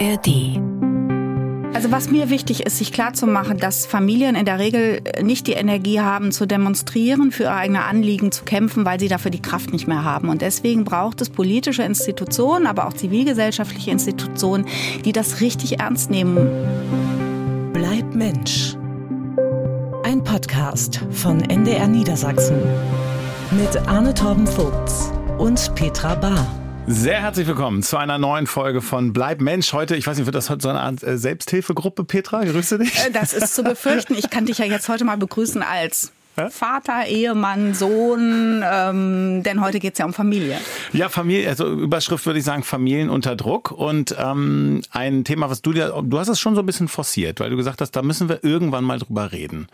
ARD. Also was mir wichtig ist, sich klarzumachen, dass Familien in der Regel nicht die Energie haben zu demonstrieren, für ihre eigene Anliegen zu kämpfen, weil sie dafür die Kraft nicht mehr haben. Und deswegen braucht es politische Institutionen, aber auch zivilgesellschaftliche Institutionen, die das richtig ernst nehmen. Bleib Mensch. Ein Podcast von NDR Niedersachsen mit Arne Torben Vogts und Petra Bahr. Sehr herzlich willkommen zu einer neuen Folge von Bleib Mensch. Heute, ich weiß nicht, wird das heute so eine Art äh, Selbsthilfegruppe, Petra? Grüße dich. Äh, das ist zu befürchten. Ich kann dich ja jetzt heute mal begrüßen als Vater, Ehemann, Sohn, ähm, denn heute geht es ja um Familie. Ja, Familie, also Überschrift würde ich sagen, Familien unter Druck. Und ähm, ein Thema, was du dir, du hast es schon so ein bisschen forciert, weil du gesagt hast, da müssen wir irgendwann mal drüber reden.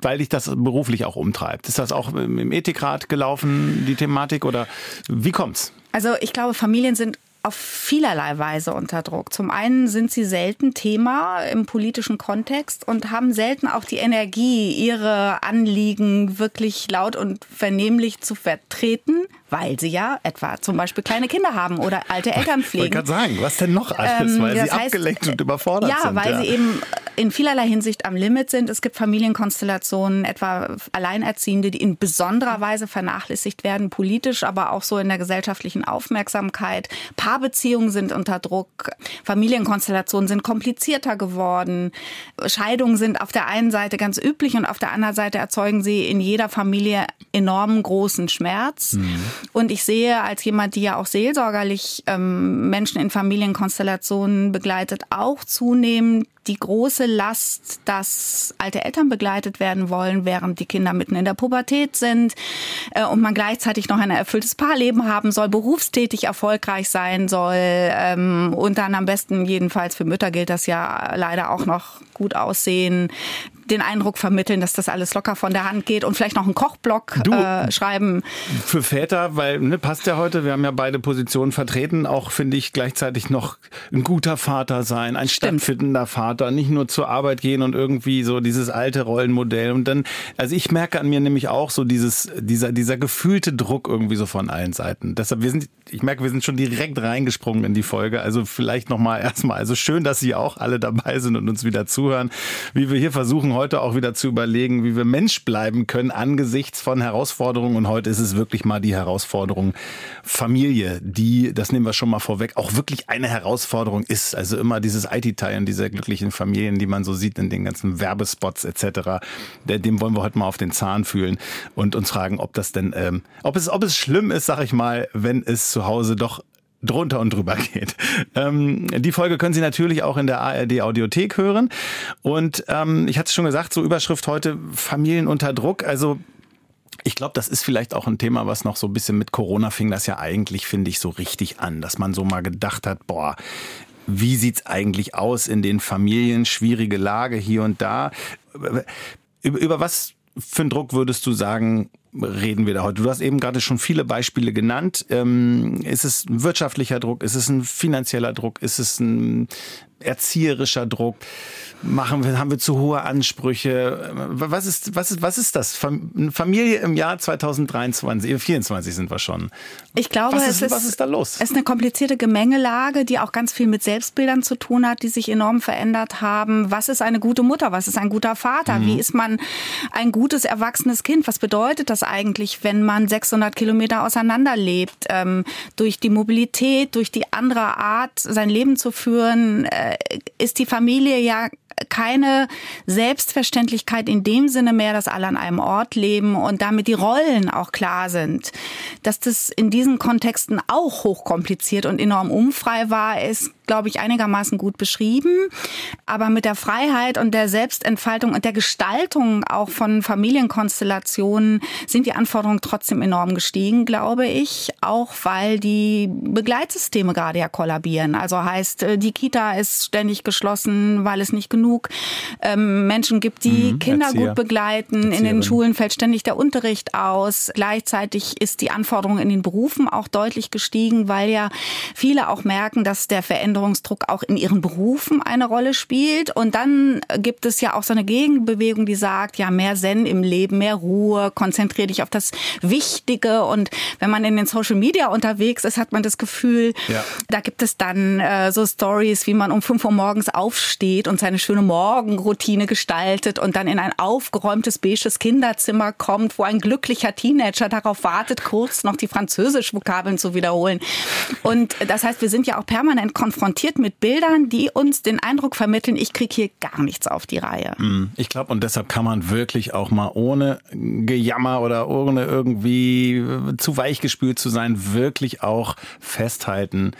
Weil dich das beruflich auch umtreibt. Ist das auch im Ethikrat gelaufen, die Thematik, oder wie kommt's? Also ich glaube, Familien sind auf vielerlei Weise unter Druck. Zum einen sind sie selten Thema im politischen Kontext und haben selten auch die Energie, ihre Anliegen wirklich laut und vernehmlich zu vertreten, weil sie ja etwa zum Beispiel kleine Kinder haben oder alte Eltern pflegen. Ich kann sagen, was denn noch alles, ähm, weil sie heißt, abgelenkt und überfordert ja, sind. Weil ja, weil sie eben in vielerlei Hinsicht am Limit sind. Es gibt Familienkonstellationen, etwa Alleinerziehende, die in besonderer Weise vernachlässigt werden, politisch, aber auch so in der gesellschaftlichen Aufmerksamkeit. Paarbeziehungen sind unter Druck, Familienkonstellationen sind komplizierter geworden. Scheidungen sind auf der einen Seite ganz üblich und auf der anderen Seite erzeugen sie in jeder Familie enormen großen Schmerz. Mhm. Und ich sehe als jemand, die ja auch seelsorgerlich ähm, Menschen in Familienkonstellationen begleitet, auch zunehmend die große Last, dass alte Eltern begleitet werden wollen, während die Kinder mitten in der Pubertät sind äh, und man gleichzeitig noch ein erfülltes Paarleben haben soll, berufstätig erfolgreich sein soll ähm, und dann am besten jedenfalls für Mütter gilt das ja leider auch noch gut aussehen, den Eindruck vermitteln, dass das alles locker von der Hand geht und vielleicht noch einen Kochblock du, äh, schreiben. Für Väter, weil ne, passt ja heute, wir haben ja beide Positionen vertreten, auch finde ich gleichzeitig noch ein guter Vater sein, ein Stimmt. stattfindender Vater, nicht nur zur Arbeit gehen und irgendwie so dieses alte Rollenmodell und dann, also ich merke an mir nämlich auch so dieses, dieser, dieser gefühlte Druck irgendwie so von allen Seiten. Deshalb, wir sind, ich merke, wir sind schon direkt reingesprungen in die Folge, also vielleicht nochmal erstmal, also schön, dass Sie auch alle dabei sind und uns wieder zuhören, wie wir hier versuchen, heute auch wieder zu überlegen, wie wir Mensch bleiben können angesichts von Herausforderungen. Und heute ist es wirklich mal die Herausforderung Familie, die, das nehmen wir schon mal vorweg, auch wirklich eine Herausforderung ist. Also immer dieses IT-Teilen dieser glücklichen Familien, die man so sieht in den ganzen Werbespots etc. Dem wollen wir heute mal auf den Zahn fühlen und uns fragen, ob das denn, ähm, ob es, ob es schlimm ist, sag ich mal, wenn es zu Hause doch drunter und drüber geht. Ähm, die Folge können Sie natürlich auch in der ARD Audiothek hören. Und ähm, ich hatte es schon gesagt, so Überschrift heute Familien unter Druck. Also ich glaube, das ist vielleicht auch ein Thema, was noch so ein bisschen mit Corona fing das ja eigentlich, finde ich, so richtig an, dass man so mal gedacht hat, boah, wie sieht's eigentlich aus in den Familien? Schwierige Lage hier und da. Über, über was für einen Druck würdest du sagen, reden wir da heute? Du hast eben gerade schon viele Beispiele genannt. Ähm, ist es ein wirtschaftlicher Druck? Ist es ein finanzieller Druck? Ist es ein erzieherischer Druck? machen wir, haben wir zu hohe Ansprüche? Was ist, was ist, was ist das? Familie im Jahr 2023, 24 sind wir schon. Ich glaube, was ist, es ist, was ist da los? Es ist eine komplizierte Gemengelage, die auch ganz viel mit Selbstbildern zu tun hat, die sich enorm verändert haben. Was ist eine gute Mutter? Was ist ein guter Vater? Mhm. Wie ist man ein gutes, erwachsenes Kind? Was bedeutet das eigentlich, wenn man 600 Kilometer auseinander lebt? Ähm, durch die Mobilität, durch die andere Art, sein Leben zu führen, äh, ist die Familie ja keine Selbstverständlichkeit in dem Sinne mehr, dass alle an einem Ort leben und damit die Rollen auch klar sind. Dass das in diesen Kontexten auch hochkompliziert und enorm umfrei war, ist, glaube ich, einigermaßen gut beschrieben. Aber mit der Freiheit und der Selbstentfaltung und der Gestaltung auch von Familienkonstellationen sind die Anforderungen trotzdem enorm gestiegen, glaube ich. Auch weil die Begleitsysteme gerade ja kollabieren. Also heißt, äh, die Kita ist ständig geschlossen, weil es nicht genug genug ähm, Menschen gibt, die mhm, Kinder Erzieher, gut begleiten. In den Schulen fällt ständig der Unterricht aus. Gleichzeitig ist die Anforderung in den Berufen auch deutlich gestiegen, weil ja viele auch merken, dass der Veränderungsdruck auch in ihren Berufen eine Rolle spielt. Und dann gibt es ja auch so eine Gegenbewegung, die sagt, ja, mehr Zen im Leben, mehr Ruhe, konzentriere dich auf das Wichtige. Und wenn man in den Social Media unterwegs ist, hat man das Gefühl, ja. da gibt es dann äh, so Stories, wie man um 5 Uhr morgens aufsteht und seine schöne Morgenroutine gestaltet und dann in ein aufgeräumtes beiges Kinderzimmer kommt, wo ein glücklicher Teenager darauf wartet, kurz noch die Französisch-Vokabeln zu wiederholen. Und das heißt, wir sind ja auch permanent konfrontiert mit Bildern, die uns den Eindruck vermitteln, ich kriege hier gar nichts auf die Reihe. Mm, ich glaube, und deshalb kann man wirklich auch mal ohne Gejammer oder ohne irgendwie zu weich gespült zu sein, wirklich auch festhalten,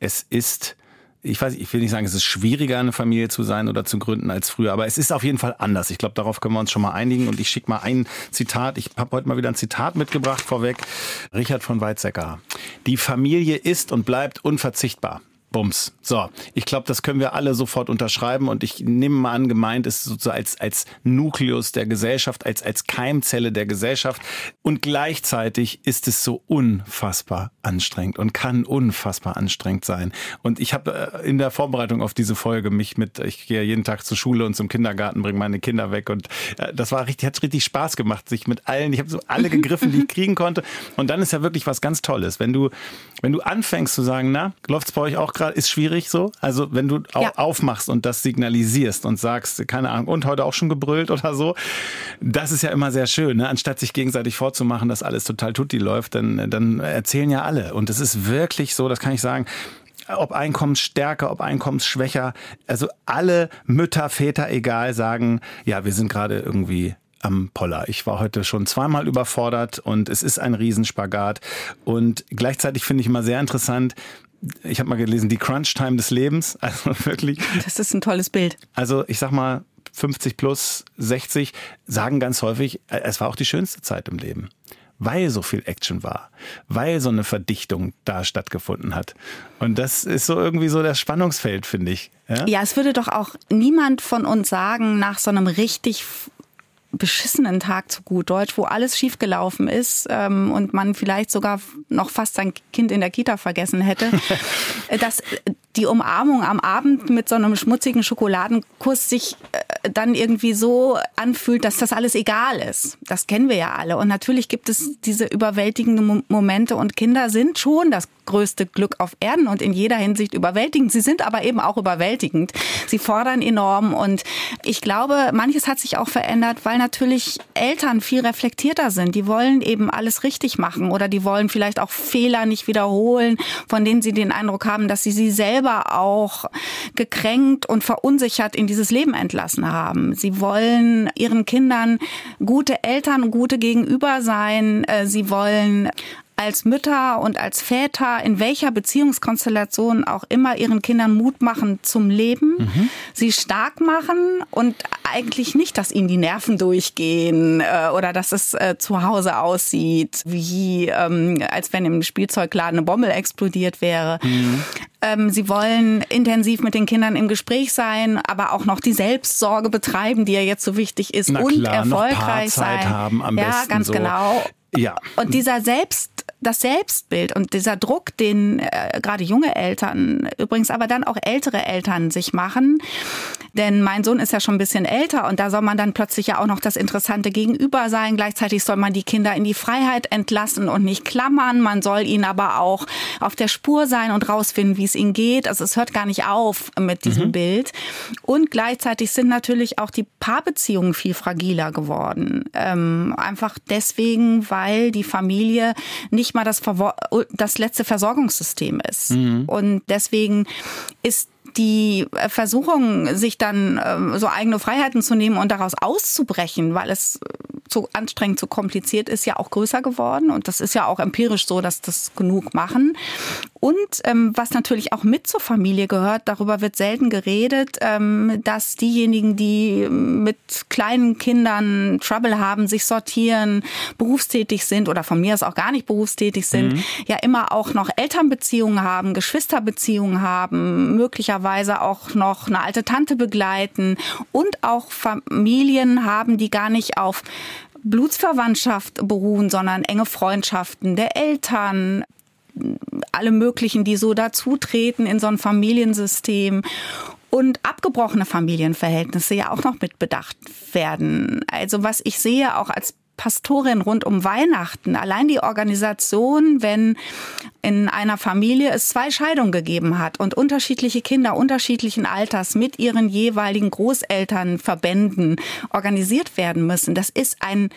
es ist ich weiß, ich will nicht sagen, es ist schwieriger, eine Familie zu sein oder zu gründen als früher, aber es ist auf jeden Fall anders. Ich glaube, darauf können wir uns schon mal einigen. Und ich schicke mal ein Zitat. Ich habe heute mal wieder ein Zitat mitgebracht vorweg. Richard von Weizsäcker. Die Familie ist und bleibt unverzichtbar. Bums. So, ich glaube, das können wir alle sofort unterschreiben und ich nehme mal an, gemeint ist sozusagen als, als Nukleus der Gesellschaft, als, als Keimzelle der Gesellschaft und gleichzeitig ist es so unfassbar anstrengend und kann unfassbar anstrengend sein. Und ich habe äh, in der Vorbereitung auf diese Folge mich mit, ich gehe jeden Tag zur Schule und zum Kindergarten, bringe meine Kinder weg und äh, das war richtig, hat richtig Spaß gemacht, sich mit allen, ich habe so alle gegriffen, die ich kriegen konnte und dann ist ja wirklich was ganz Tolles, wenn du, wenn du anfängst zu sagen, na, läuft's bei euch auch gerade ist schwierig so. Also wenn du ja. aufmachst und das signalisierst und sagst, keine Ahnung, und heute auch schon gebrüllt oder so, das ist ja immer sehr schön. Ne? Anstatt sich gegenseitig vorzumachen, dass alles total tutti läuft, dann, dann erzählen ja alle. Und es ist wirklich so, das kann ich sagen, ob einkommensstärker, ob einkommensschwächer, also alle Mütter, Väter, egal, sagen, ja, wir sind gerade irgendwie am Poller. Ich war heute schon zweimal überfordert und es ist ein Riesenspagat. Und gleichzeitig finde ich immer sehr interessant, ich habe mal gelesen, die Crunch-Time des Lebens. Also wirklich. Das ist ein tolles Bild. Also ich sag mal, 50 plus 60 sagen ganz häufig, äh, es war auch die schönste Zeit im Leben. Weil so viel Action war, weil so eine Verdichtung da stattgefunden hat. Und das ist so irgendwie so das Spannungsfeld, finde ich. Ja? ja, es würde doch auch niemand von uns sagen, nach so einem richtig beschissenen Tag zu gut Deutsch, wo alles schiefgelaufen ist ähm, und man vielleicht sogar noch fast sein Kind in der Kita vergessen hätte, dass die Umarmung am Abend mit so einem schmutzigen Schokoladenkuss sich äh, dann irgendwie so anfühlt, dass das alles egal ist. Das kennen wir ja alle. Und natürlich gibt es diese überwältigenden Momente und Kinder sind schon das größte Glück auf Erden und in jeder Hinsicht überwältigend. Sie sind aber eben auch überwältigend. Sie fordern enorm und ich glaube, manches hat sich auch verändert, weil natürlich Eltern viel reflektierter sind. Die wollen eben alles richtig machen oder die wollen vielleicht auch Fehler nicht wiederholen, von denen sie den Eindruck haben, dass sie sie selber auch gekränkt und verunsichert in dieses Leben entlassen haben. Sie wollen ihren Kindern gute Eltern, gute Gegenüber sein. Äh, sie wollen als Mütter und als Väter in welcher Beziehungskonstellation auch immer ihren Kindern Mut machen zum Leben, mhm. sie stark machen und eigentlich nicht, dass ihnen die Nerven durchgehen äh, oder dass es äh, zu Hause aussieht, wie ähm, als wenn im Spielzeugladen eine Bombe explodiert wäre. Mhm. Ähm, sie wollen intensiv mit den Kindern im Gespräch sein, aber auch noch die Selbstsorge betreiben, die ja jetzt so wichtig ist Na und klar, erfolgreich sein. Haben am ja, ganz so. genau. Ja. Und dieser Selbst das Selbstbild und dieser Druck, den äh, gerade junge Eltern, übrigens aber dann auch ältere Eltern sich machen, denn mein Sohn ist ja schon ein bisschen älter und da soll man dann plötzlich ja auch noch das interessante Gegenüber sein. Gleichzeitig soll man die Kinder in die Freiheit entlassen und nicht klammern. Man soll ihnen aber auch auf der Spur sein und rausfinden, wie es ihnen geht. Also es hört gar nicht auf mit diesem mhm. Bild. Und gleichzeitig sind natürlich auch die Paarbeziehungen viel fragiler geworden. Ähm, einfach deswegen, weil die Familie nicht nicht mal das, das letzte Versorgungssystem ist. Mhm. Und deswegen ist die Versuchung, sich dann ähm, so eigene Freiheiten zu nehmen und daraus auszubrechen, weil es zu anstrengend, zu kompliziert ist, ja auch größer geworden. Und das ist ja auch empirisch so, dass das genug machen. Und ähm, was natürlich auch mit zur Familie gehört, darüber wird selten geredet, ähm, dass diejenigen, die mit kleinen Kindern Trouble haben, sich sortieren, berufstätig sind oder von mir aus auch gar nicht berufstätig sind, mhm. ja immer auch noch Elternbeziehungen haben, Geschwisterbeziehungen haben, möglicherweise auch noch eine alte Tante begleiten und auch Familien haben, die gar nicht auf Blutsverwandtschaft beruhen, sondern enge Freundschaften der Eltern, alle möglichen, die so dazutreten in so ein Familiensystem und abgebrochene Familienverhältnisse ja auch noch mit bedacht werden. Also was ich sehe auch als Pastorin rund um Weihnachten, allein die Organisation, wenn in einer Familie es zwei Scheidungen gegeben hat und unterschiedliche Kinder unterschiedlichen Alters mit ihren jeweiligen Großelternverbänden organisiert werden müssen, das ist ein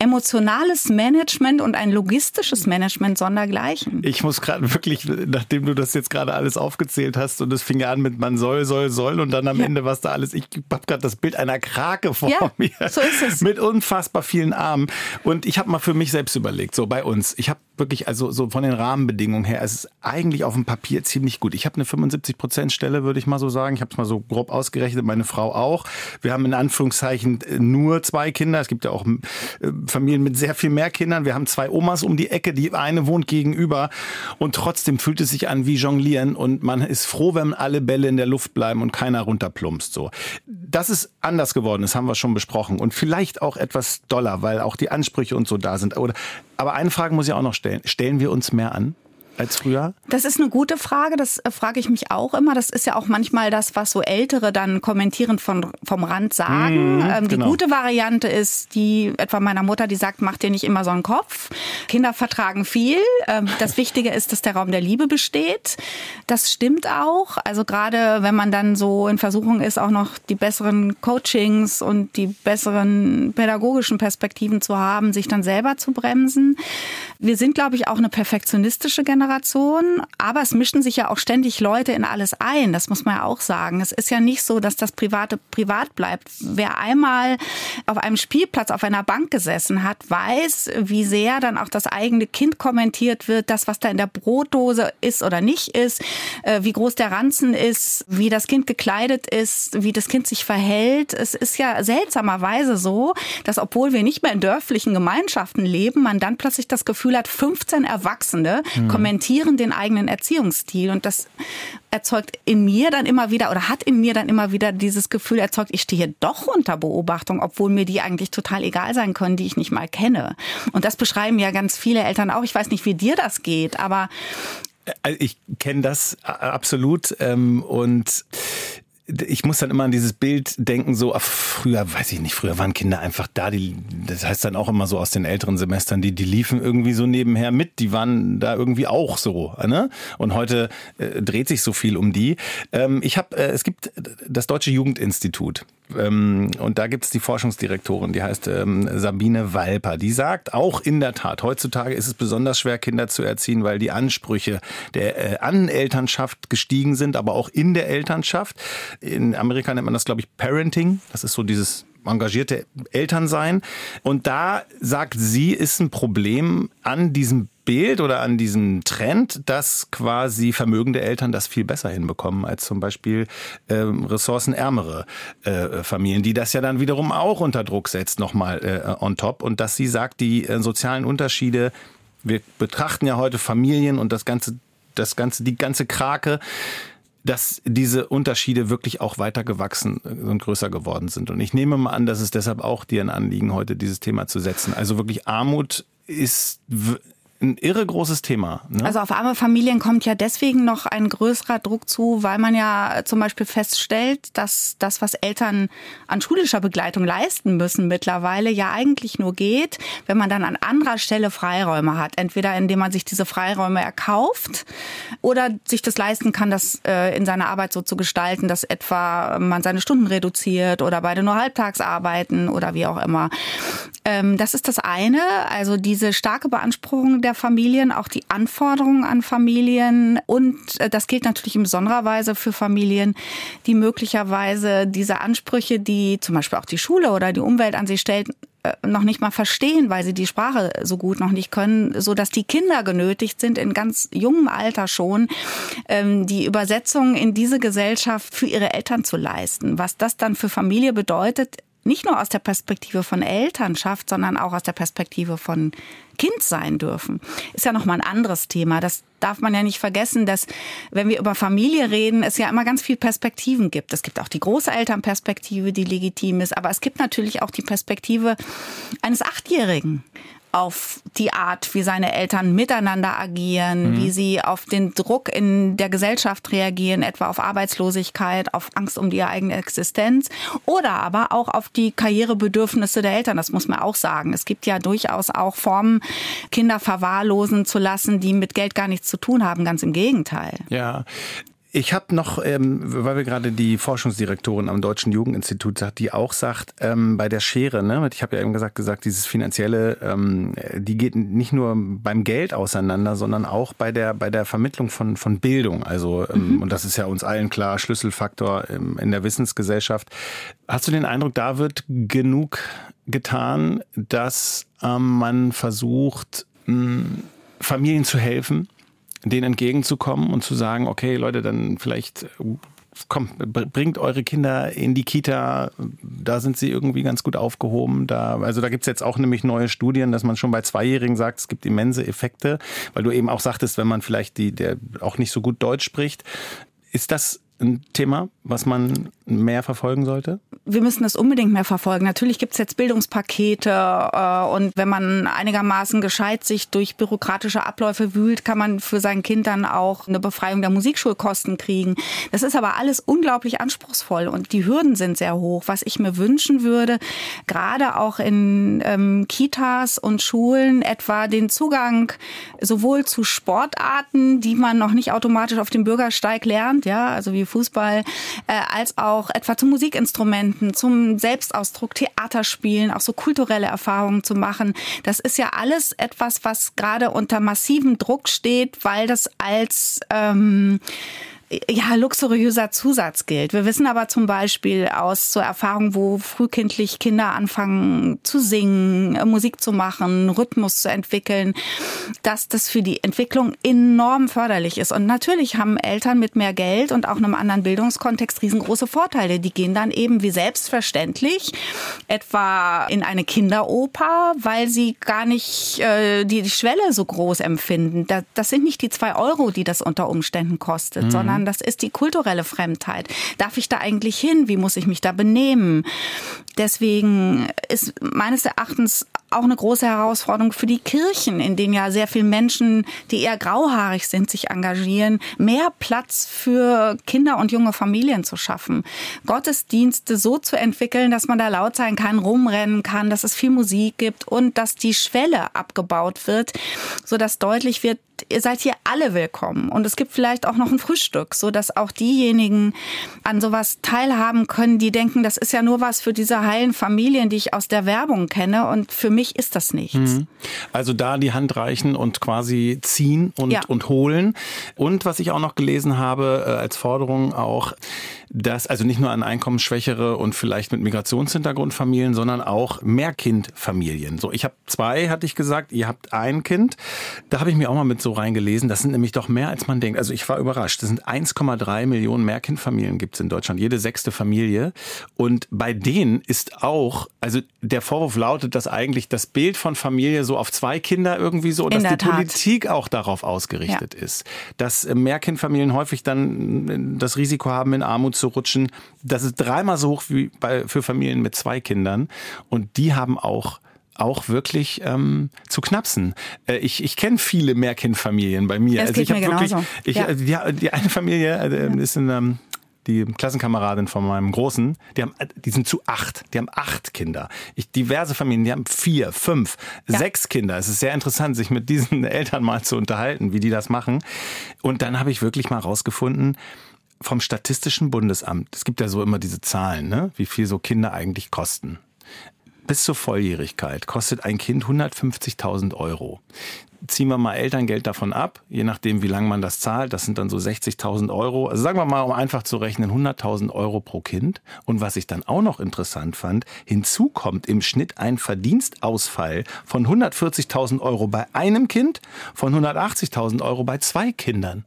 emotionales Management und ein logistisches Management sondergleichen. Ich muss gerade wirklich, nachdem du das jetzt gerade alles aufgezählt hast und es fing ja an mit man soll, soll, soll und dann am ja. Ende was da alles, ich habe gerade das Bild einer Krake vor ja, mir. So ist es. Mit unfassbar vielen Armen. Und ich habe mal für mich selbst überlegt, so bei uns, ich habe wirklich, also so von den Rahmenbedingungen her, es ist eigentlich auf dem Papier ziemlich gut. Ich habe eine 75 Prozent Stelle, würde ich mal so sagen. Ich habe es mal so grob ausgerechnet, meine Frau auch. Wir haben in Anführungszeichen nur zwei Kinder. Es gibt ja auch äh, Familien mit sehr viel mehr Kindern. Wir haben zwei Omas um die Ecke, die eine wohnt gegenüber. Und trotzdem fühlt es sich an wie Jonglieren. Und man ist froh, wenn alle Bälle in der Luft bleiben und keiner runterplumpst. So. Das ist anders geworden, das haben wir schon besprochen. Und vielleicht auch etwas doller, weil auch die Ansprüche und so da sind. Aber eine Frage muss ich auch noch stellen. Stellen wir uns mehr an? Als früher? Das ist eine gute Frage. Das äh, frage ich mich auch immer. Das ist ja auch manchmal das, was so Ältere dann kommentierend von, vom Rand sagen. Mhm, ähm, die genau. gute Variante ist die etwa meiner Mutter, die sagt, mach dir nicht immer so einen Kopf. Kinder vertragen viel. Ähm, das Wichtige ist, dass der Raum der Liebe besteht. Das stimmt auch. Also gerade wenn man dann so in Versuchung ist, auch noch die besseren Coachings und die besseren pädagogischen Perspektiven zu haben, sich dann selber zu bremsen. Wir sind, glaube ich, auch eine perfektionistische Generation. Generation, aber es mischen sich ja auch ständig Leute in alles ein. Das muss man ja auch sagen. Es ist ja nicht so, dass das Private privat bleibt. Wer einmal auf einem Spielplatz auf einer Bank gesessen hat, weiß, wie sehr dann auch das eigene Kind kommentiert wird, das, was da in der Brotdose ist oder nicht ist, äh, wie groß der Ranzen ist, wie das Kind gekleidet ist, wie das Kind sich verhält. Es ist ja seltsamerweise so, dass obwohl wir nicht mehr in dörflichen Gemeinschaften leben, man dann plötzlich das Gefühl hat, 15 Erwachsene mhm. kommentieren kommentieren den eigenen Erziehungsstil und das erzeugt in mir dann immer wieder oder hat in mir dann immer wieder dieses Gefühl erzeugt, ich stehe doch unter Beobachtung, obwohl mir die eigentlich total egal sein können, die ich nicht mal kenne. Und das beschreiben ja ganz viele Eltern auch. Ich weiß nicht, wie dir das geht, aber äh, ich kenne das absolut ähm, und ich muss dann immer an dieses Bild denken, so ach, früher, weiß ich nicht, früher waren Kinder einfach da, die, das heißt dann auch immer so aus den älteren Semestern, die, die liefen irgendwie so nebenher mit, die waren da irgendwie auch so, ne? Und heute äh, dreht sich so viel um die. Ähm, ich habe, äh, es gibt das Deutsche Jugendinstitut. Ähm, und da gibt es die Forschungsdirektorin, die heißt ähm, Sabine Walper. Die sagt auch in der Tat, heutzutage ist es besonders schwer, Kinder zu erziehen, weil die Ansprüche der äh, Anelternschaft gestiegen sind, aber auch in der Elternschaft. In Amerika nennt man das, glaube ich, Parenting. Das ist so dieses engagierte Elternsein. Und da sagt sie, ist ein Problem an diesem Bild oder an diesem Trend, dass quasi vermögende Eltern das viel besser hinbekommen als zum Beispiel ähm, ressourcenärmere äh, Familien, die das ja dann wiederum auch unter Druck setzt, nochmal äh, on top. Und dass sie sagt, die äh, sozialen Unterschiede, wir betrachten ja heute Familien und das ganze, das ganze, die ganze Krake, dass diese Unterschiede wirklich auch weiter gewachsen und größer geworden sind. Und ich nehme mal an, dass es deshalb auch dir ein Anliegen, heute dieses Thema zu setzen. Also wirklich Armut ist ein irre großes Thema. Ne? Also auf arme Familien kommt ja deswegen noch ein größerer Druck zu, weil man ja zum Beispiel feststellt, dass das, was Eltern an schulischer Begleitung leisten müssen mittlerweile, ja eigentlich nur geht, wenn man dann an anderer Stelle Freiräume hat. Entweder indem man sich diese Freiräume erkauft oder sich das leisten kann, das äh, in seiner Arbeit so zu gestalten, dass etwa man seine Stunden reduziert oder beide nur halbtags arbeiten oder wie auch immer. Ähm, das ist das eine, also diese starke Beanspruchung der Familien, auch die Anforderungen an Familien und äh, das gilt natürlich in besonderer Weise für Familien, die möglicherweise diese Ansprüche, die zum Beispiel auch die Schule oder die Umwelt an sie stellt, äh, noch nicht mal verstehen, weil sie die Sprache so gut noch nicht können, so dass die Kinder genötigt sind, in ganz jungem Alter schon ähm, die Übersetzung in diese Gesellschaft für ihre Eltern zu leisten. Was das dann für Familie bedeutet, nicht nur aus der Perspektive von Elternschaft, sondern auch aus der Perspektive von Kind sein dürfen, ist ja nochmal ein anderes Thema. Das darf man ja nicht vergessen, dass wenn wir über Familie reden, es ja immer ganz viel Perspektiven gibt. Es gibt auch die Großelternperspektive, die legitim ist, aber es gibt natürlich auch die Perspektive eines Achtjährigen auf die Art, wie seine Eltern miteinander agieren, mhm. wie sie auf den Druck in der Gesellschaft reagieren, etwa auf Arbeitslosigkeit, auf Angst um die eigene Existenz oder aber auch auf die Karrierebedürfnisse der Eltern. Das muss man auch sagen. Es gibt ja durchaus auch Formen, Kinder verwahrlosen zu lassen, die mit Geld gar nichts zu tun haben. Ganz im Gegenteil. Ja, ich habe noch, ähm, weil wir gerade die Forschungsdirektorin am Deutschen Jugendinstitut sagt, die auch sagt, ähm, bei der Schere, ne, ich habe ja eben gesagt, gesagt, dieses finanzielle, ähm, die geht nicht nur beim Geld auseinander, sondern auch bei der bei der Vermittlung von von Bildung. Also ähm, mhm. und das ist ja uns allen klar Schlüsselfaktor ähm, in der Wissensgesellschaft. Hast du den Eindruck, da wird genug getan, dass ähm, man versucht, mh, Familien zu helfen? Denen entgegenzukommen und zu sagen, okay, Leute, dann vielleicht kommt, bringt eure Kinder in die Kita, da sind sie irgendwie ganz gut aufgehoben. Da, also da gibt's jetzt auch nämlich neue Studien, dass man schon bei Zweijährigen sagt, es gibt immense Effekte, weil du eben auch sagtest, wenn man vielleicht die, der auch nicht so gut Deutsch spricht. Ist das ein Thema, was man mehr verfolgen sollte? Wir müssen das unbedingt mehr verfolgen. Natürlich gibt es jetzt Bildungspakete äh, und wenn man einigermaßen gescheit sich durch bürokratische Abläufe wühlt, kann man für sein Kind dann auch eine Befreiung der Musikschulkosten kriegen. Das ist aber alles unglaublich anspruchsvoll und die Hürden sind sehr hoch. Was ich mir wünschen würde, gerade auch in ähm, Kitas und Schulen etwa den Zugang sowohl zu Sportarten, die man noch nicht automatisch auf dem Bürgersteig lernt, ja, also wie Fußball, äh, als auch etwa zu Musikinstrumenten, zum Selbstausdruck, Theaterspielen, auch so kulturelle Erfahrungen zu machen. Das ist ja alles etwas, was gerade unter massivem Druck steht, weil das als ähm, ja, luxuriöser Zusatz gilt. Wir wissen aber zum Beispiel aus so Erfahrungen, wo frühkindlich Kinder anfangen zu singen, äh, Musik zu machen, Rhythmus zu entwickeln, dass das für die Entwicklung enorm förderlich ist. Und natürlich haben Eltern mit mehr Geld und auch einem anderen Bildungskontext riesengroße Vorteile. Die gehen dann eben wie selbstverständlich etwa in eine Kinderoper, weil sie gar nicht äh, die, Schwelle so groß empfinden. Das, das sind nicht die zwei Euro, die das unter Umständen kostet, mhm. sondern das ist die kulturelle Fremdheit. Darf ich da eigentlich hin? Wie muss ich mich da benehmen? Deswegen ist meines Erachtens auch eine große Herausforderung für die Kirchen, in denen ja sehr viele Menschen, die eher grauhaarig sind, sich engagieren, mehr Platz für Kinder und junge Familien zu schaffen. Gottesdienste so zu entwickeln, dass man da laut sein kann, rumrennen kann, dass es viel Musik gibt und dass die Schwelle abgebaut wird, sodass deutlich wird, ihr seid hier alle willkommen. Und es gibt vielleicht auch noch ein Frühstück, so dass auch diejenigen an sowas teilhaben können, die denken, das ist ja nur was für diese heilen Familien, die ich aus der Werbung kenne. Und für mich ist das nichts. Mhm. Also da die Hand reichen und quasi ziehen und, ja. und holen. Und was ich auch noch gelesen habe äh, als Forderung auch, dass also nicht nur an einkommensschwächere und vielleicht mit Migrationshintergrund Familien, sondern auch Mehrkindfamilien. So, ich habe zwei, hatte ich gesagt, ihr habt ein Kind. Da habe ich mir auch mal mit so reingelesen. Das sind nämlich doch mehr, als man denkt. Also ich war überrascht. Das sind 1,3 Millionen Mehrkindfamilien gibt es in Deutschland, jede sechste Familie. Und bei denen ist auch, also der Vorwurf lautet, dass eigentlich das Bild von Familie so auf zwei Kinder irgendwie so, dass die Tat. Politik auch darauf ausgerichtet ja. ist. Dass Mehrkindfamilien häufig dann das Risiko haben, in Armut zu rutschen. Das ist dreimal so hoch wie bei, für Familien mit zwei Kindern. Und die haben auch auch wirklich ähm, zu knapsen. Äh, ich ich kenne viele Mehrkindfamilien bei mir. Das also ich habe wirklich, ich, ja. die, die eine Familie äh, ist in ähm, die Klassenkameradin von meinem Großen, die haben, die sind zu acht. Die haben acht Kinder. Ich, diverse Familien, die haben vier, fünf, ja. sechs Kinder. Es ist sehr interessant, sich mit diesen Eltern mal zu unterhalten, wie die das machen. Und dann habe ich wirklich mal rausgefunden, vom Statistischen Bundesamt, es gibt ja so immer diese Zahlen, ne? wie viel so Kinder eigentlich kosten. Bis zur Volljährigkeit kostet ein Kind 150.000 Euro. ziehen wir mal Elterngeld davon ab, je nachdem, wie lange man das zahlt. Das sind dann so 60.000 Euro. Also sagen wir mal, um einfach zu rechnen, 100.000 Euro pro Kind. Und was ich dann auch noch interessant fand, hinzu kommt im Schnitt ein Verdienstausfall von 140.000 Euro bei einem Kind, von 180.000 Euro bei zwei Kindern.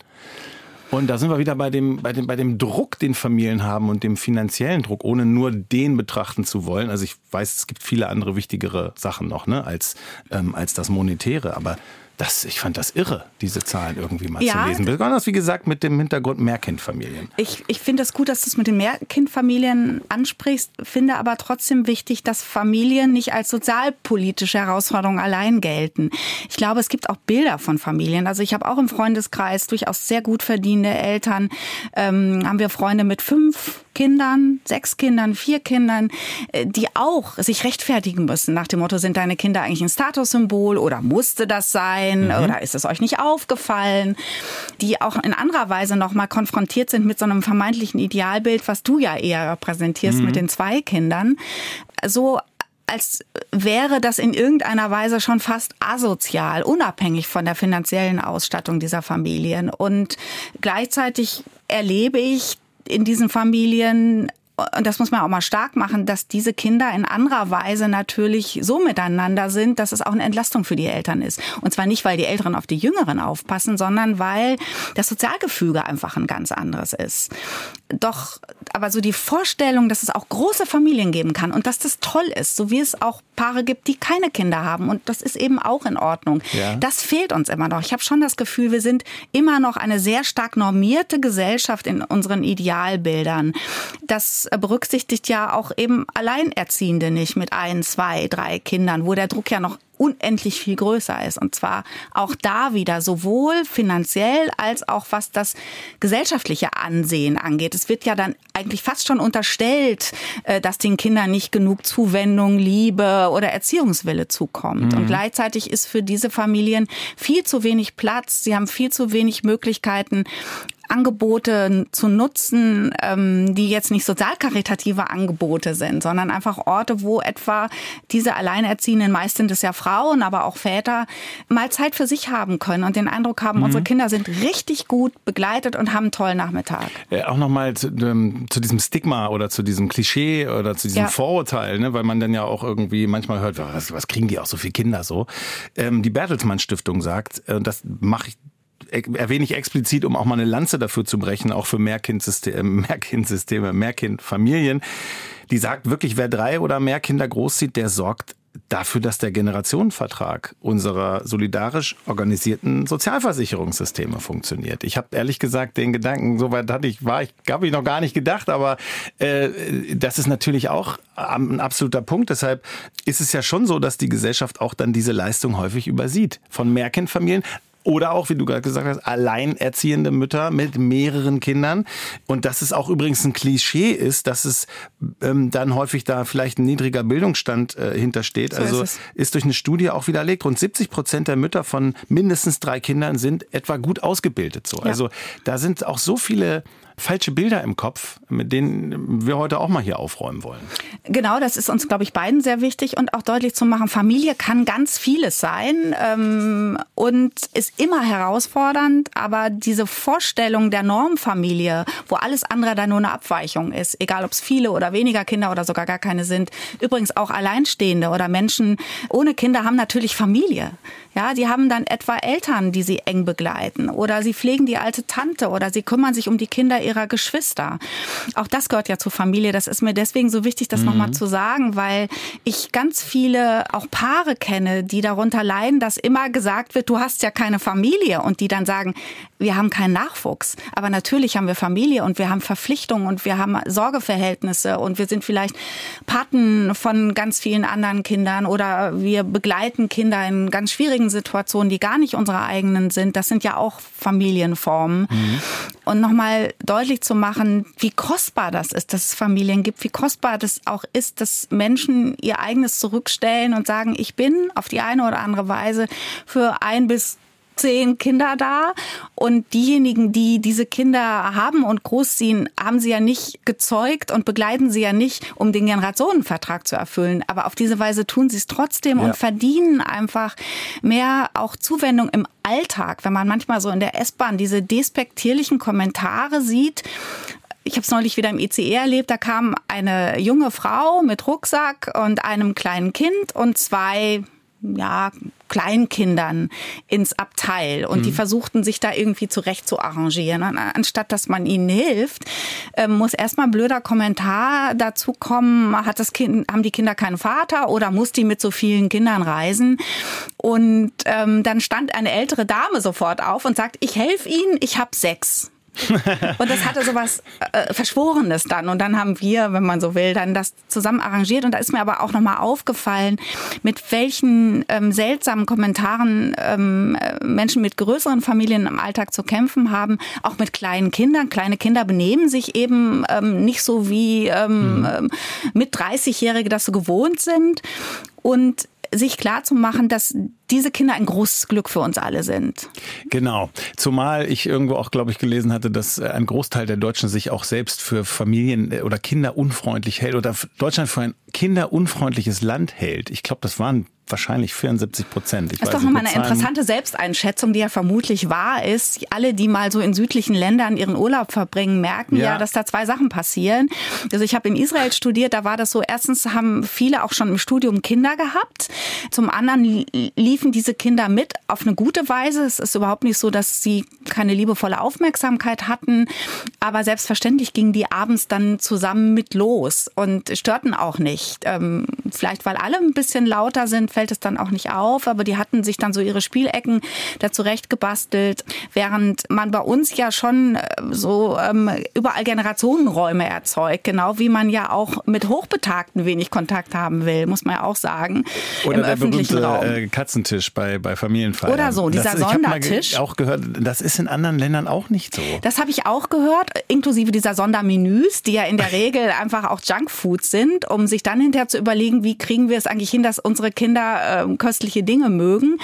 Und da sind wir wieder bei dem, bei dem, bei dem Druck, den Familien haben und dem finanziellen Druck, ohne nur den betrachten zu wollen. Also ich weiß, es gibt viele andere wichtigere Sachen noch, ne, als, ähm, als das Monetäre. Aber das, ich fand das irre, diese Zahlen irgendwie mal ja, zu lesen. Besonders, wie gesagt, mit dem Hintergrund Mehrkindfamilien. Ich, ich finde es das gut, dass du es mit den Mehrkindfamilien ansprichst, finde aber trotzdem wichtig, dass Familien nicht als sozialpolitische Herausforderung allein gelten. Ich glaube, es gibt auch Bilder von Familien. Also ich habe auch im Freundeskreis durchaus sehr gut verdienende Eltern. Ähm, haben wir Freunde mit fünf Kindern, sechs Kindern, vier Kindern, äh, die auch sich rechtfertigen müssen nach dem Motto, sind deine Kinder eigentlich ein Statussymbol oder musste das sein mhm. oder ist es euch nicht aufgefallen, die auch in anderer Weise nochmal konfrontiert sind mit so einem vermeintlichen Idealbild, was du ja eher repräsentierst mhm. mit den zwei Kindern. So als wäre das in irgendeiner Weise schon fast asozial, unabhängig von der finanziellen Ausstattung dieser Familien. Und gleichzeitig erlebe ich in diesen Familien und das muss man auch mal stark machen, dass diese Kinder in anderer Weise natürlich so miteinander sind, dass es auch eine Entlastung für die Eltern ist. Und zwar nicht, weil die Älteren auf die Jüngeren aufpassen, sondern weil das Sozialgefüge einfach ein ganz anderes ist. Doch, aber so die Vorstellung, dass es auch große Familien geben kann und dass das toll ist, so wie es auch Paare gibt, die keine Kinder haben und das ist eben auch in Ordnung. Ja. Das fehlt uns immer noch. Ich habe schon das Gefühl, wir sind immer noch eine sehr stark normierte Gesellschaft in unseren Idealbildern. Das berücksichtigt ja auch eben Alleinerziehende nicht mit ein, zwei, drei Kindern, wo der Druck ja noch unendlich viel größer ist. Und zwar auch da wieder sowohl finanziell als auch was das gesellschaftliche Ansehen angeht. Es wird ja dann eigentlich fast schon unterstellt, äh, dass den Kindern nicht genug Zuwendung, Liebe oder Erziehungswille zukommt. Mhm. Und gleichzeitig ist für diese Familien viel zu wenig Platz. Sie haben viel zu wenig Möglichkeiten, Angebote zu nutzen, ähm, die jetzt nicht sozialkaritative Angebote sind, sondern einfach Orte, wo etwa diese Alleinerziehenden, meist sind es ja Frauen, aber auch Väter, mal Zeit für sich haben können und den Eindruck haben, mhm. unsere Kinder sind richtig gut begleitet und haben einen tollen Nachmittag. Äh, auch nochmal zu, ähm, zu diesem Stigma oder zu diesem Klischee oder zu diesem ja. Vorurteil, ne, weil man dann ja auch irgendwie manchmal hört, was, was kriegen die auch so viele Kinder so. Ähm, die Bertelsmann Stiftung sagt, äh, das mache ich erwähne ich explizit, um auch mal eine Lanze dafür zu brechen, auch für Mehrkindsysteme, Mehrkindsysteme, Mehrkindfamilien. Die sagt wirklich, wer drei oder mehr Kinder großzieht, der sorgt dafür, dass der Generationenvertrag unserer solidarisch organisierten Sozialversicherungssysteme funktioniert. Ich habe ehrlich gesagt den Gedanken, soweit hatte ich, war ich, habe ich noch gar nicht gedacht, aber äh, das ist natürlich auch ein absoluter Punkt. Deshalb ist es ja schon so, dass die Gesellschaft auch dann diese Leistung häufig übersieht. Von Mehrkindfamilien oder auch, wie du gerade gesagt hast, alleinerziehende Mütter mit mehreren Kindern. Und dass es auch übrigens ein Klischee ist, dass es ähm, dann häufig da vielleicht ein niedriger Bildungsstand äh, hintersteht. So also ist, ist, durch eine Studie auch widerlegt. Rund 70 Prozent der Mütter von mindestens drei Kindern sind etwa gut ausgebildet. So. Ja. Also da sind auch so viele falsche Bilder im Kopf, mit denen wir heute auch mal hier aufräumen wollen. Genau, das ist uns, glaube ich, beiden sehr wichtig und auch deutlich zu machen, Familie kann ganz vieles sein ähm, und ist immer herausfordernd, aber diese Vorstellung der Normfamilie, wo alles andere dann nur eine Abweichung ist, egal ob es viele oder weniger Kinder oder sogar gar keine sind, übrigens auch Alleinstehende oder Menschen ohne Kinder haben natürlich Familie. Ja, die haben dann etwa Eltern, die sie eng begleiten oder sie pflegen die alte Tante oder sie kümmern sich um die Kinder ihrer Geschwister. Auch das gehört ja zur Familie. Das ist mir deswegen so wichtig, das mhm. nochmal zu sagen, weil ich ganz viele auch Paare kenne, die darunter leiden, dass immer gesagt wird, du hast ja keine Familie und die dann sagen, wir haben keinen Nachwuchs. Aber natürlich haben wir Familie und wir haben Verpflichtungen und wir haben Sorgeverhältnisse und wir sind vielleicht Paten von ganz vielen anderen Kindern oder wir begleiten Kinder in ganz schwierigen Situationen, die gar nicht unsere eigenen sind. Das sind ja auch Familienformen. Mhm. Und nochmal deutlich zu machen, wie kostbar das ist, dass es Familien gibt, wie kostbar das auch ist, dass Menschen ihr eigenes zurückstellen und sagen, ich bin auf die eine oder andere Weise für ein bis zehn Kinder da und diejenigen, die diese Kinder haben und großziehen, haben sie ja nicht gezeugt und begleiten sie ja nicht, um den Generationenvertrag zu erfüllen. Aber auf diese Weise tun sie es trotzdem ja. und verdienen einfach mehr auch Zuwendung im Alltag, wenn man manchmal so in der S-Bahn diese despektierlichen Kommentare sieht ich habe es neulich wieder im ICE erlebt, da kam eine junge Frau mit Rucksack und einem kleinen Kind und zwei ja, Kleinkindern ins Abteil und mhm. die versuchten sich da irgendwie zurecht zu arrangieren. Anstatt dass man ihnen hilft, äh, muss erstmal ein blöder Kommentar dazu kommen, hat das Kind, haben die Kinder keinen Vater oder muss die mit so vielen Kindern reisen? Und ähm, dann stand eine ältere Dame sofort auf und sagt, ich helfe Ihnen, ich habe sechs. Und das hatte sowas äh, Verschworenes dann. Und dann haben wir, wenn man so will, dann das zusammen arrangiert. Und da ist mir aber auch nochmal aufgefallen, mit welchen ähm, seltsamen Kommentaren ähm, Menschen mit größeren Familien im Alltag zu kämpfen haben. Auch mit kleinen Kindern. Kleine Kinder benehmen sich eben ähm, nicht so wie ähm, mhm. mit 30-Jährige das so gewohnt sind. Und sich klar zu machen, dass diese Kinder ein großes Glück für uns alle sind. Genau. Zumal ich irgendwo auch, glaube ich, gelesen hatte, dass ein Großteil der Deutschen sich auch selbst für Familien- oder Kinder unfreundlich hält oder Deutschland für ein kinderunfreundliches Land hält. Ich glaube, das waren wahrscheinlich 74 Prozent. Das ist doch nochmal eine interessante Selbsteinschätzung, die ja vermutlich wahr ist. Alle, die mal so in südlichen Ländern ihren Urlaub verbringen, merken ja, ja dass da zwei Sachen passieren. Also ich habe in Israel studiert, da war das so, erstens haben viele auch schon im Studium Kinder gehabt. Zum anderen liefen diese Kinder mit auf eine gute Weise. Es ist überhaupt nicht so, dass sie keine liebevolle Aufmerksamkeit hatten. Aber selbstverständlich gingen die abends dann zusammen mit los und störten auch nicht. Ähm, vielleicht, weil alle ein bisschen lauter sind, fällt es dann auch nicht auf, aber die hatten sich dann so ihre Spielecken da zurechtgebastelt, während man bei uns ja schon äh, so ähm, überall Generationenräume erzeugt, genau wie man ja auch mit Hochbetagten wenig Kontakt haben will, muss man ja auch sagen. Oder im der öffentlichen berühmte, Raum. Äh, Katzentisch bei, bei Familienfeiern. Oder so, dieser das, Sondertisch. Ich habe auch gehört, das ist in anderen Ländern auch nicht so. Das habe ich auch gehört, inklusive dieser Sondermenüs, die ja in der Regel einfach auch Junkfood sind, um sich dann hinterher zu überlegen, wie kriegen wir es eigentlich hin, dass unsere Kinder äh, köstliche Dinge mögen.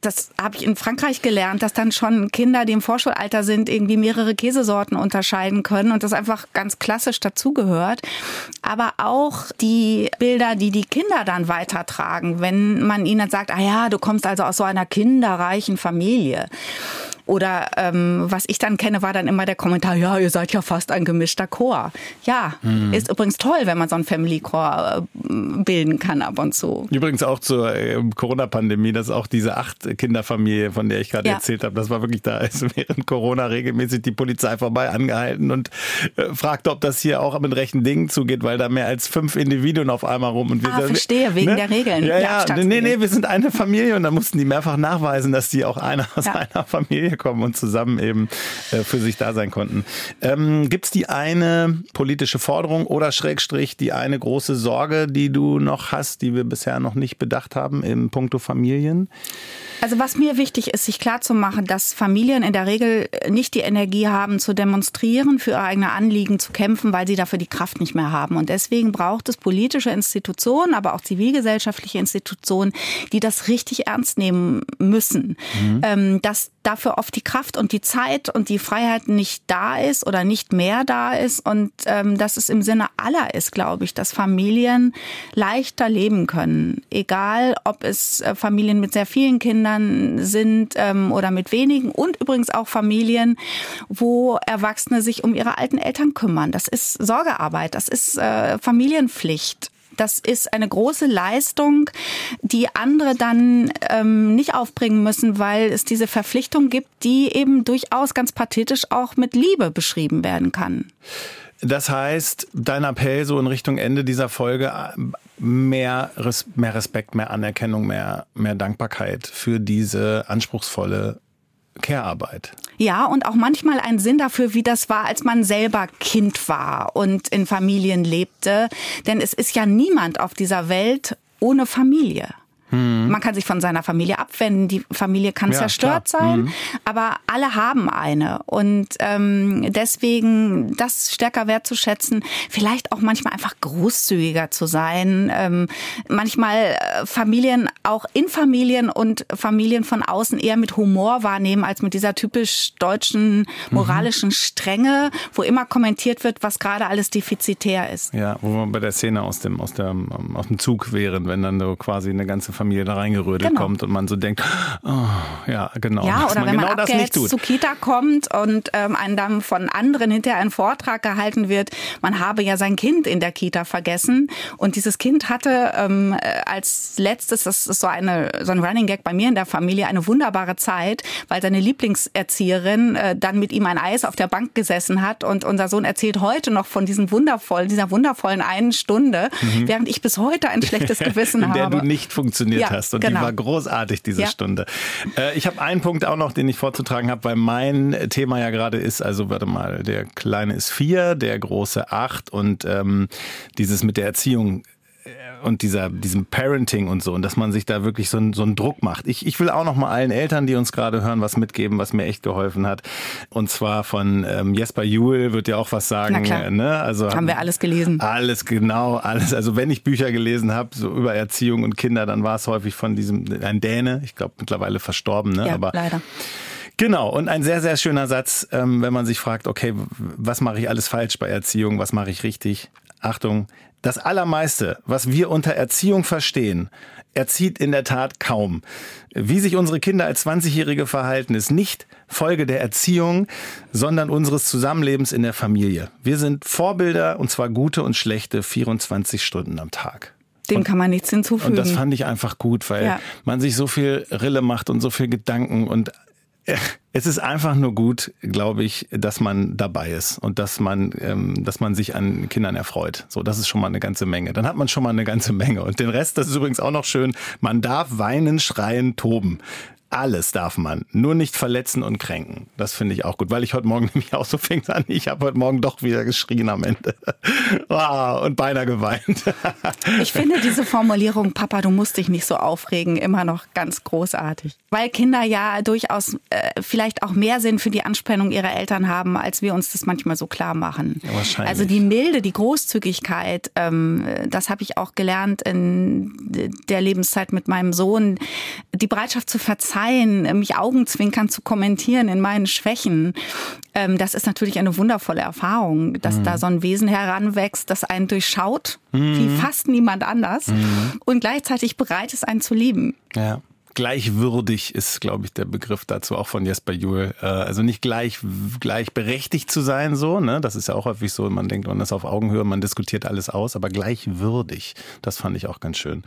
Das habe ich in Frankreich gelernt, dass dann schon Kinder, die im Vorschulalter sind, irgendwie mehrere Käsesorten unterscheiden können und das einfach ganz klassisch dazugehört. Aber auch die Bilder, die die Kinder dann weitertragen, wenn man ihnen sagt, ah ja, du kommst also aus so einer kinderreichen Familie. Oder ähm, was ich dann kenne, war dann immer der Kommentar, ja, ihr seid ja fast ein gemischter Chor. Ja, mhm. ist übrigens toll, wenn man so einen Family Chor äh, bilden kann ab und zu. Übrigens auch zur äh, Corona-Pandemie, dass auch diese acht Kinderfamilie, von der ich gerade ja. erzählt habe, das war wirklich da, ist während Corona regelmäßig die Polizei vorbei angehalten und äh, fragte, ob das hier auch mit rechten Dingen zugeht, weil da mehr als fünf Individuen auf einmal rum und wir ah, verstehe, wegen ne? der Regeln. Ja, ja, nee, nee, wir sind eine Familie und da mussten die mehrfach nachweisen, dass die auch einer aus ja. einer Familie kommen und zusammen eben äh, für sich da sein konnten. Ähm, Gibt es die eine politische Forderung oder Schrägstrich die eine große Sorge, die du noch hast, die wir bisher noch nicht bedacht haben im Punkto Familien? Also was mir wichtig ist, sich klarzumachen, dass Familien in der Regel nicht die Energie haben zu demonstrieren, für ihre eigene Anliegen zu kämpfen, weil sie dafür die Kraft nicht mehr haben. Und deswegen braucht es politische Institutionen, aber auch zivilgesellschaftliche Institutionen, die das richtig ernst nehmen müssen. Mhm. Ähm, dass dafür oft die Kraft und die Zeit und die Freiheit nicht da ist oder nicht mehr da ist und ähm, dass es im Sinne aller ist, glaube ich, dass Familien leichter leben können. Egal, ob es äh, Familien mit sehr vielen Kindern sind ähm, oder mit wenigen und übrigens auch Familien, wo Erwachsene sich um ihre alten Eltern kümmern. Das ist Sorgearbeit, das ist äh, Familienpflicht. Das ist eine große Leistung, die andere dann ähm, nicht aufbringen müssen, weil es diese Verpflichtung gibt, die eben durchaus ganz pathetisch auch mit Liebe beschrieben werden kann. Das heißt, dein Appell so in Richtung Ende dieser Folge, mehr, mehr Respekt, mehr Anerkennung, mehr, mehr Dankbarkeit für diese anspruchsvolle Care-Arbeit. Ja, und auch manchmal ein Sinn dafür, wie das war, als man selber Kind war und in Familien lebte. Denn es ist ja niemand auf dieser Welt ohne Familie. Mhm. Man kann sich von seiner Familie abwenden, die Familie kann ja, zerstört klar. sein, mhm. aber alle haben eine. Und ähm, deswegen das stärker wertzuschätzen, vielleicht auch manchmal einfach großzügiger zu sein, ähm, manchmal äh, Familien auch in Familien und Familien von außen eher mit Humor wahrnehmen als mit dieser typisch deutschen moralischen Strenge, wo immer kommentiert wird, was gerade alles defizitär ist. Ja, wo wir bei der Szene aus dem, aus, der, aus dem Zug wären, wenn dann so quasi eine ganze Familie da reingerödelt genau. kommt und man so denkt, oh, ja, genau. Ja, oder man wenn genau man abgehetzt zu Kita kommt und ähm, einem dann von anderen hinterher ein Vortrag gehalten wird, man habe ja sein Kind in der Kita vergessen und dieses Kind hatte ähm, als letztes, das ist so, eine, so ein Running Gag bei mir in der Familie, eine wunderbare Zeit, weil seine Lieblingserzieherin äh, dann mit ihm ein Eis auf der Bank gesessen hat und unser Sohn erzählt heute noch von diesem wundervollen, dieser wundervollen einen Stunde, mhm. während ich bis heute ein schlechtes Gewissen in der habe. du nicht funktioniert ja, hast und genau. die war großartig, diese ja. Stunde. Äh, ich habe einen Punkt auch noch, den ich vorzutragen habe, weil mein Thema ja gerade ist, also warte mal, der Kleine ist vier, der Große acht und ähm, dieses mit der Erziehung und dieser, diesem Parenting und so und dass man sich da wirklich so, einen, so einen Druck macht. Ich, ich will auch noch mal allen Eltern, die uns gerade hören, was mitgeben, was mir echt geholfen hat. Und zwar von ähm, Jesper Juhl wird ja auch was sagen. Na klar. Ne? Also haben wir alles gelesen. Alles genau, alles. Also wenn ich Bücher gelesen habe so über Erziehung und Kinder, dann war es häufig von diesem ein Däne. Ich glaube mittlerweile verstorben. Ne? Ja, Aber leider. Genau, und ein sehr, sehr schöner Satz, ähm, wenn man sich fragt, okay, was mache ich alles falsch bei Erziehung, was mache ich richtig? Achtung, das Allermeiste, was wir unter Erziehung verstehen, erzieht in der Tat kaum. Wie sich unsere Kinder als 20-Jährige verhalten, ist nicht Folge der Erziehung, sondern unseres Zusammenlebens in der Familie. Wir sind Vorbilder, und zwar gute und schlechte, 24 Stunden am Tag. Dem kann man nichts hinzufügen. Und das fand ich einfach gut, weil ja. man sich so viel Rille macht und so viel Gedanken und es ist einfach nur gut, glaube ich, dass man dabei ist und dass man, ähm, dass man sich an Kindern erfreut. So, das ist schon mal eine ganze Menge. Dann hat man schon mal eine ganze Menge. Und den Rest, das ist übrigens auch noch schön. Man darf weinen, schreien, toben. Alles darf man, nur nicht verletzen und kränken. Das finde ich auch gut, weil ich heute Morgen nämlich auch so fing an. Ich habe heute Morgen doch wieder geschrien am Ende wow, und beinahe geweint. ich finde diese Formulierung, Papa, du musst dich nicht so aufregen, immer noch ganz großartig, weil Kinder ja durchaus äh, vielleicht auch mehr Sinn für die Anspannung ihrer Eltern haben, als wir uns das manchmal so klar machen. Ja, wahrscheinlich. Also die Milde, die Großzügigkeit, ähm, das habe ich auch gelernt in der Lebenszeit mit meinem Sohn, die Bereitschaft zu verzeihen verzeihen, mich Augenzwinkern zu kommentieren in meinen Schwächen. Ähm, das ist natürlich eine wundervolle Erfahrung, dass mhm. da so ein Wesen heranwächst, das einen durchschaut, mhm. wie fast niemand anders mhm. und gleichzeitig bereit ist, einen zu lieben. Ja gleichwürdig ist, glaube ich, der Begriff dazu auch von Jesper Juhl. Äh, also nicht gleich, gleichberechtigt zu sein, so, ne? Das ist ja auch häufig so, man denkt, man ist auf Augenhöhe, man diskutiert alles aus, aber gleichwürdig. Das fand ich auch ganz schön.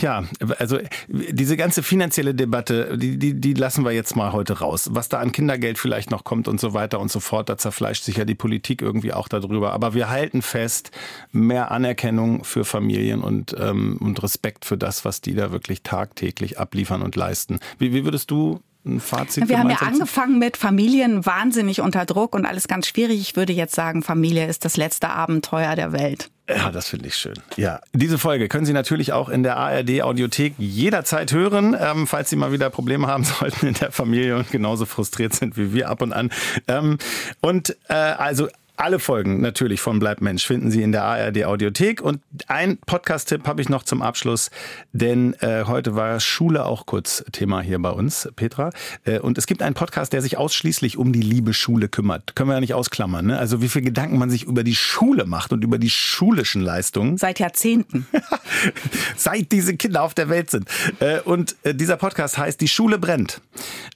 Ja, also diese ganze finanzielle Debatte, die, die, die lassen wir jetzt mal heute raus. Was da an Kindergeld vielleicht noch kommt und so weiter und so fort, da zerfleischt sich ja die Politik irgendwie auch darüber. Aber wir halten fest, mehr Anerkennung für Familien und, ähm, und Respekt für das, was die da wirklich tagtäglich abliefern und leisten. Wie, wie würdest du ein Fazit? Wir haben ja angefangen mit Familien wahnsinnig unter Druck und alles ganz schwierig. Ich würde jetzt sagen, Familie ist das letzte Abenteuer der Welt. Ja, das finde ich schön. Ja, diese Folge können Sie natürlich auch in der ARD Audiothek jederzeit hören, ähm, falls Sie mal wieder Probleme haben sollten in der Familie und genauso frustriert sind wie wir ab und an. Ähm, und äh, also alle Folgen natürlich von Bleib Mensch finden Sie in der ARD Audiothek. Und ein Podcast-Tipp habe ich noch zum Abschluss, denn äh, heute war Schule auch kurz Thema hier bei uns, Petra. Äh, und es gibt einen Podcast, der sich ausschließlich um die liebe Schule kümmert. Können wir ja nicht ausklammern. Ne? Also wie viel Gedanken man sich über die Schule macht und über die schulischen Leistungen. Seit Jahrzehnten. Seit diese Kinder auf der Welt sind. Äh, und äh, dieser Podcast heißt Die Schule brennt.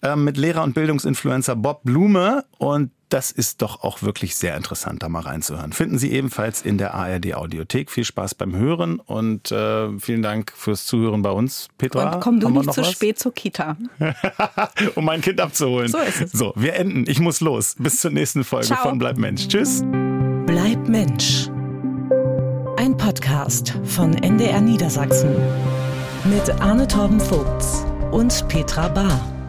Äh, mit Lehrer und Bildungsinfluencer Bob Blume. Und das ist doch auch wirklich sehr interessant, da mal reinzuhören. Finden Sie ebenfalls in der ARD Audiothek. Viel Spaß beim Hören und äh, vielen Dank fürs Zuhören bei uns, Petra. Und komm du nicht zu was? spät zur Kita. um mein Kind abzuholen. So ist es. So, wir enden. Ich muss los. Bis zur nächsten Folge Ciao. von Bleib Mensch. Tschüss. Bleib Mensch. Ein Podcast von NDR Niedersachsen mit Arne Torben Vogts und Petra Bahr.